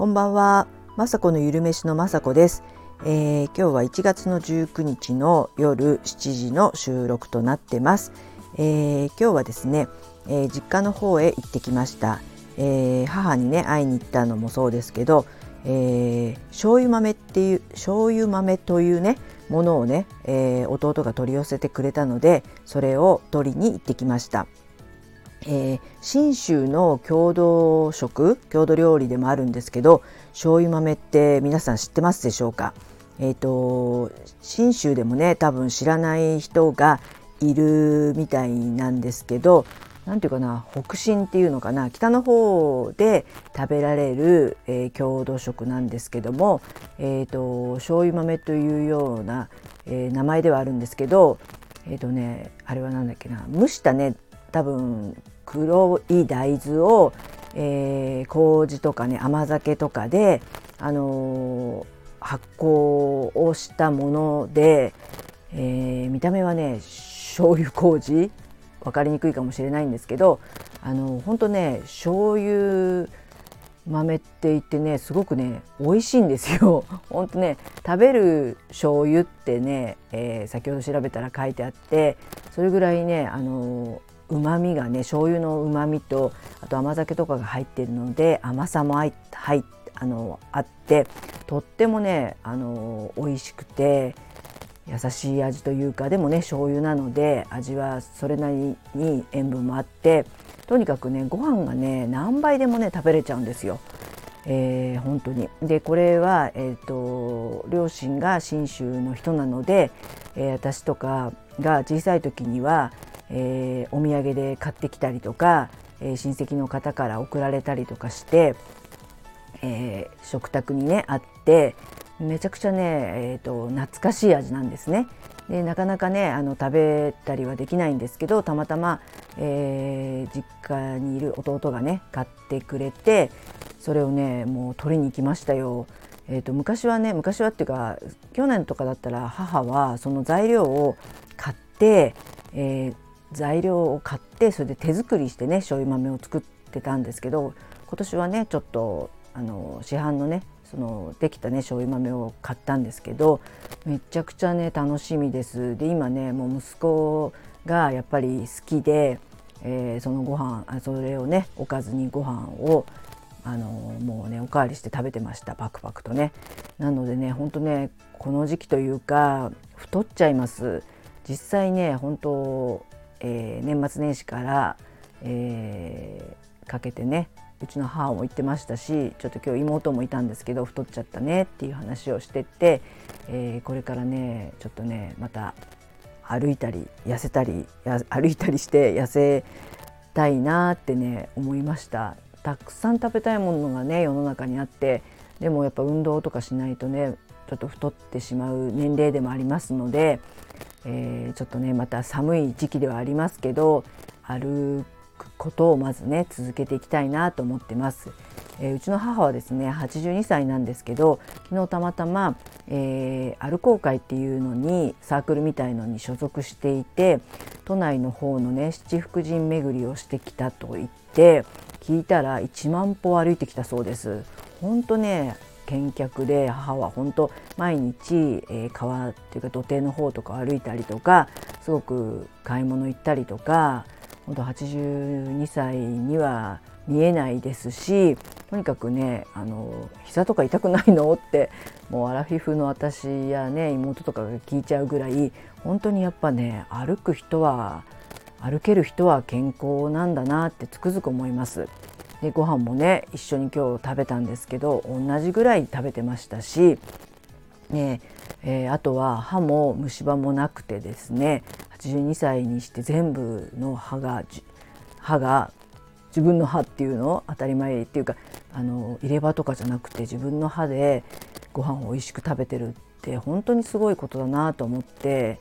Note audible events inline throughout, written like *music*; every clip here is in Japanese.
こんばんは、まさこのゆるめしのまさこです、えー、今日は1月の19日の夜7時の収録となってます。えー、今日はですね、えー、実家の方へ行ってきました。え母にね会いに行ったのもそうですけど、えー、醤油豆っていう醤油豆というねものをね、え弟が取り寄せてくれたのでそれを取りに行ってきました。えー、信州の郷土食郷土料理でもあるんですけど醤油豆って皆さん知ってますでしょうか？えーと、信州でもね多分知らない人がいるみたいなんですけど何ていうかな北進っていうのかな北の方で食べられる、えー、郷土食なんですけども、えーと、醤油豆というような、えー、名前ではあるんですけどえっ、ー、とねあれは何だっけな蒸したね多分黒い大豆を、えー、麹とかね甘酒とかで、あのー、発酵をしたもので、えー、見た目はね醤油麹？分かりにくいかもしれないんですけどあの本当ね醤油豆って言ってねすごくね美味しいんですよ。*laughs* 本当ね食べる醤油ってね、えー、先ほど調べたら書いてあってそれぐらいねあのうまみがね醤油のうまみとあと甘酒とかが入ってるので甘さも入あのあってとってもねあの美味しくて優しい味というかでもね醤油なので味はそれなりに塩分もあってとにかくねご飯がね何杯でもね食べれちゃうんですよ。えー、本当にでこれは、えーと、両親が信州の人なので、えー、私とかが小さい時にはえー、お土産で買ってきたりとか、えー、親戚の方から送られたりとかして、えー、食卓にねあってめちゃくちゃね、えーと、懐かしい味なんですね。でなかなかねあの食べたりはできないんですけどたまたま、えー、実家にいる弟がね買ってくれてそれをねもう取りに行きましたよ。えーと昔はね昔はっていうか去年とかだったら母はその材料を買って、えー、材料を買ってそれで手作りしてね醤油豆を作ってたんですけど今年はねちょっとあの市販のねそのできたね醤油豆を買ったんですけどめちゃくちゃね楽しみです。で今ねもう息子がやっぱり好きで、えー、そのご飯それをねおかずにご飯をあのもうねおかわりして食べてましたパクパクとね。なのでねほんとねこの時期というか太っちゃいます。実際ね本当えー、年末年始から、えー、かけてねうちの母も言ってましたしちょっと今日妹もいたんですけど太っちゃったねっていう話をしてって、えー、これからねちょっとねまた歩いたり痩せたり *laughs* 歩いたりして痩せたいなってね思いました。たくさん食べたいものがね世の中にあってでもやっぱ運動とかしないとねちょっと太ってしまう年齢でもありますのでえー、ちょっとねまた寒い時期ではありますけど歩くことをまずね続けていきたいなと思ってます。えー、うちの母はですね82歳なんですけど昨日たまたま、えー、歩こう会っていうのにサークルみたいのに所属していて都内の方のね七福神巡りをしてきたと言って聞いたら1万歩歩いてきたそうです。本当ね見客で母は本当毎日、えー、川っていうか土手の方とか歩いたりとかすごく買い物行ったりとか本当82歳には見えないですしとにかくねあの膝とか痛くないのってもうアラフィフの私やね妹とかが聞いちゃうぐらい本当にやっぱね歩く人は歩ける人は健康なんだなってつくづく思います。でご飯もね一緒に今日食べたんですけど同じぐらい食べてましたし、ねえー、あとは歯も虫歯もなくてですね82歳にして全部の歯が歯が自分の歯っていうのを当たり前っていうかあの入れ歯とかじゃなくて自分の歯でご飯を美味しく食べてるって本当にすごいことだなと思って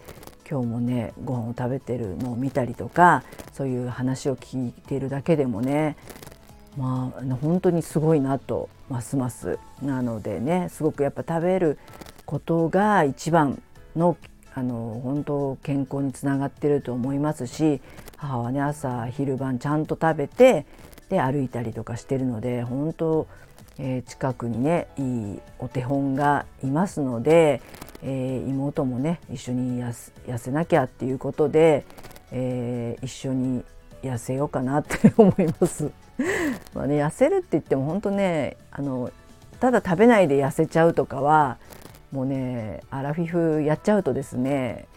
今日もねご飯を食べてるのを見たりとかそういう話を聞いているだけでもねまあ本当にすごいなとますますなのでねすごくやっぱ食べることが一番のあの本当健康につながってると思いますし母はね朝昼晩ちゃんと食べてで歩いたりとかしてるので本当えー、近くにねいいお手本がいますので、えー、妹もね一緒に痩せなきゃっていうことで、えー、一緒に痩せようかなって思います。*laughs* まあね、痩せるって言っても本当ねあのただ食べないで痩せちゃうとかはもうねアラフィフやっちゃうとですね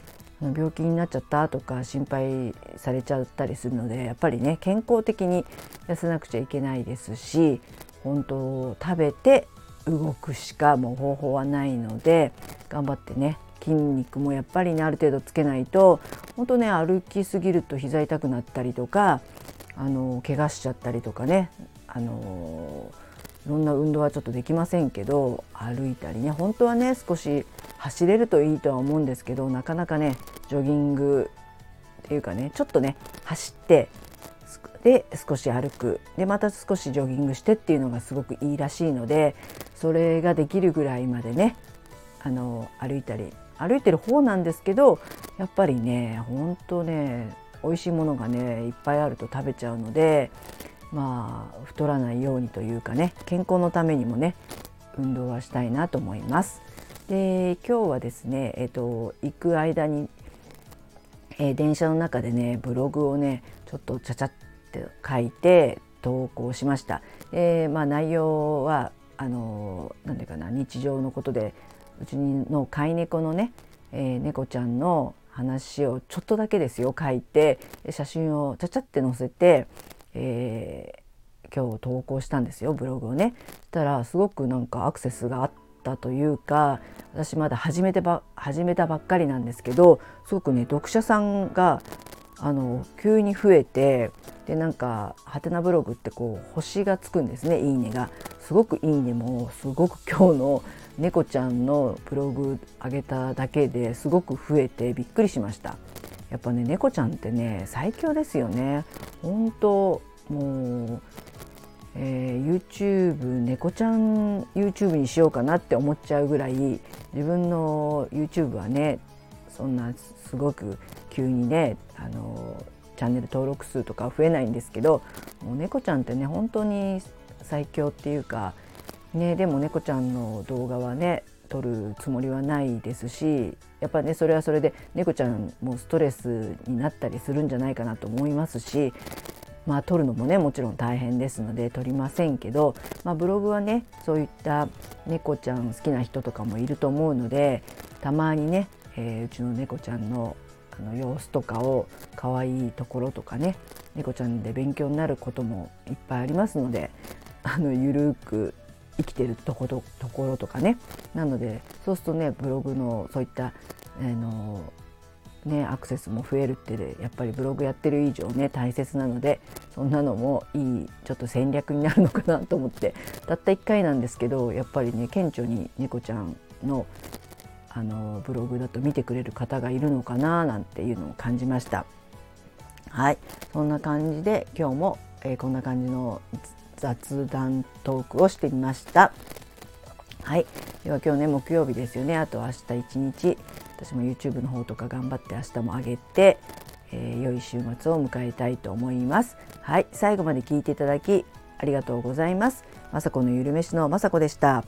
病気になっちゃったとか心配されちゃったりするのでやっぱりね健康的に痩せなくちゃいけないですし本当食べて動くしかもう方法はないので頑張ってね筋肉もやっぱりねある程度つけないと本当ね歩きすぎると膝痛くなったりとかあの怪我しちゃったりとかね。あのいろんな運動はちょっとできませんけど歩いたりね。本当はね少し走れるといいとは思うんですけどなかなかねジョギングっていうかねちょっとね走ってで少し歩く。でまた少しジョギングしてっていうのがすごくいいらしいのでそれができるぐらいまでねあの歩いたり。歩いてる方なんですけどやっぱりねほんとね美味しいものがねいっぱいあると食べちゃうのでまあ太らないようにというかね健康のためにもね運動はしたいなと思います。で今日はですね、えーと、行く間に、えー、電車の中でねブログをねちょっとちゃちゃって書いて投稿しました。えー、まあ、内容はあの何て言うかな日常のことでうちの飼い猫のね、えー、猫ちゃんの話をちょっとだけですよ書いて写真をちゃちゃって載せて、えー、今日投稿したんですよブログをね。したらすごくなんかアクセスがあったというか私まだ始めてば始めたばっかりなんですけどすごくね読者さんがあの急に増えてでなんかハテナブログってこう星がつくんですね「いいねが」すごく「いいね」もすごく今日の猫ちゃんのブログ上げただけですごく増えてびっくりしました。やっぱね猫ちゃんってね最強ですよね。本当もう、えー、YouTube 猫ちゃん YouTube にしようかなって思っちゃうぐらい自分の YouTube はねそんなすごく急にねあのチャンネル登録数とか増えないんですけどもう猫ちゃんってね本当に最強っていうかね、でも猫ちゃんの動画はね撮るつもりはないですしやっぱねそれはそれで猫ちゃんもストレスになったりするんじゃないかなと思いますしまあ撮るのもねもちろん大変ですので撮りませんけど、まあ、ブログはねそういった猫ちゃん好きな人とかもいると思うのでたまにね、えー、うちの猫ちゃんのあの様子とかを可愛いところとかね猫ちゃんで勉強になることもいっぱいありますので *laughs* あのゆるく生きてるとことところとかね。なのでそうするとねブログのそういった、あのね、アクセスも増えるってやっぱりブログやってる以上ね大切なのでそんなのもいいちょっと戦略になるのかなと思って。たった1回なんですけどやっぱりね顕著に猫ちゃんのあのブログだと見てくれる方がいるのかななんていうのを感じました。はい。そんな感じで今日も、えー、こんな感じの雑談トークをしてみました。はい。では今日ね木曜日ですよね。あと明日一日。私も YouTube の方とか頑張って明日も上げて、えー、良い週末を迎えたいと思います。はい。最後まで聞いていただきありがとうございます。まさこのゆるめしのまさこでした。